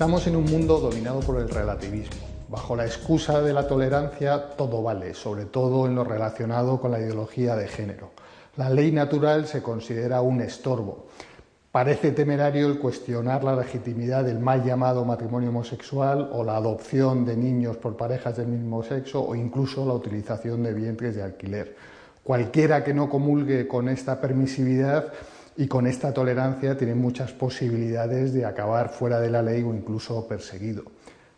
Estamos en un mundo dominado por el relativismo. Bajo la excusa de la tolerancia todo vale, sobre todo en lo relacionado con la ideología de género. La ley natural se considera un estorbo. Parece temerario el cuestionar la legitimidad del mal llamado matrimonio homosexual o la adopción de niños por parejas del mismo sexo o incluso la utilización de vientres de alquiler. Cualquiera que no comulgue con esta permisividad y con esta tolerancia tiene muchas posibilidades de acabar fuera de la ley o incluso perseguido.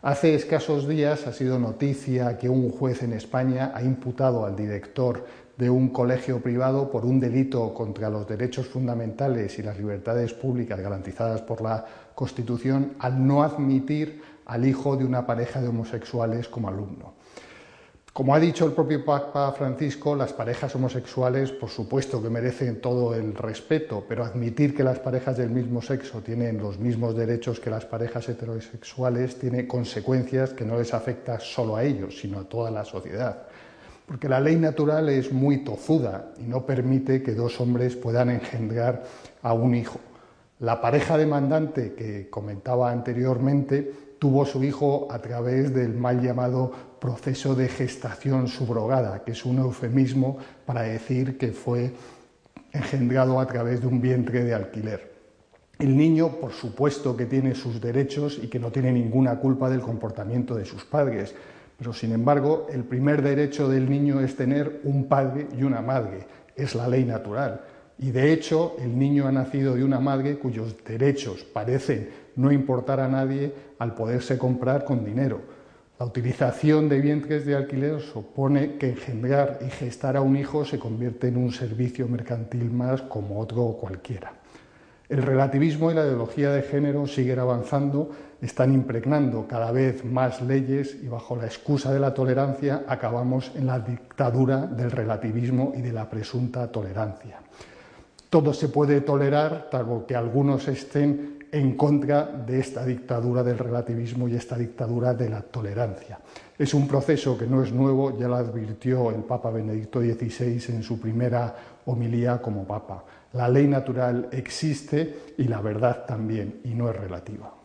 Hace escasos días ha sido noticia que un juez en España ha imputado al director de un colegio privado por un delito contra los derechos fundamentales y las libertades públicas garantizadas por la Constitución al no admitir al hijo de una pareja de homosexuales como alumno. Como ha dicho el propio Papa Francisco, las parejas homosexuales, por supuesto que merecen todo el respeto, pero admitir que las parejas del mismo sexo tienen los mismos derechos que las parejas heterosexuales tiene consecuencias que no les afecta solo a ellos, sino a toda la sociedad. Porque la ley natural es muy tozuda y no permite que dos hombres puedan engendrar a un hijo. La pareja demandante que comentaba anteriormente tuvo su hijo a través del mal llamado proceso de gestación subrogada, que es un eufemismo para decir que fue engendrado a través de un vientre de alquiler. El niño, por supuesto, que tiene sus derechos y que no tiene ninguna culpa del comportamiento de sus padres, pero sin embargo, el primer derecho del niño es tener un padre y una madre, es la ley natural. Y de hecho, el niño ha nacido de una madre cuyos derechos parecen no importar a nadie al poderse comprar con dinero. La utilización de vientres de alquiler supone que engendrar y gestar a un hijo se convierte en un servicio mercantil más como otro cualquiera. El relativismo y la ideología de género siguen avanzando, están impregnando cada vez más leyes y bajo la excusa de la tolerancia acabamos en la dictadura del relativismo y de la presunta tolerancia todo se puede tolerar, salvo que algunos estén en contra de esta dictadura del relativismo y esta dictadura de la tolerancia. Es un proceso que no es nuevo, ya lo advirtió el Papa Benedicto XVI en su primera homilía como Papa. La ley natural existe y la verdad también, y no es relativa.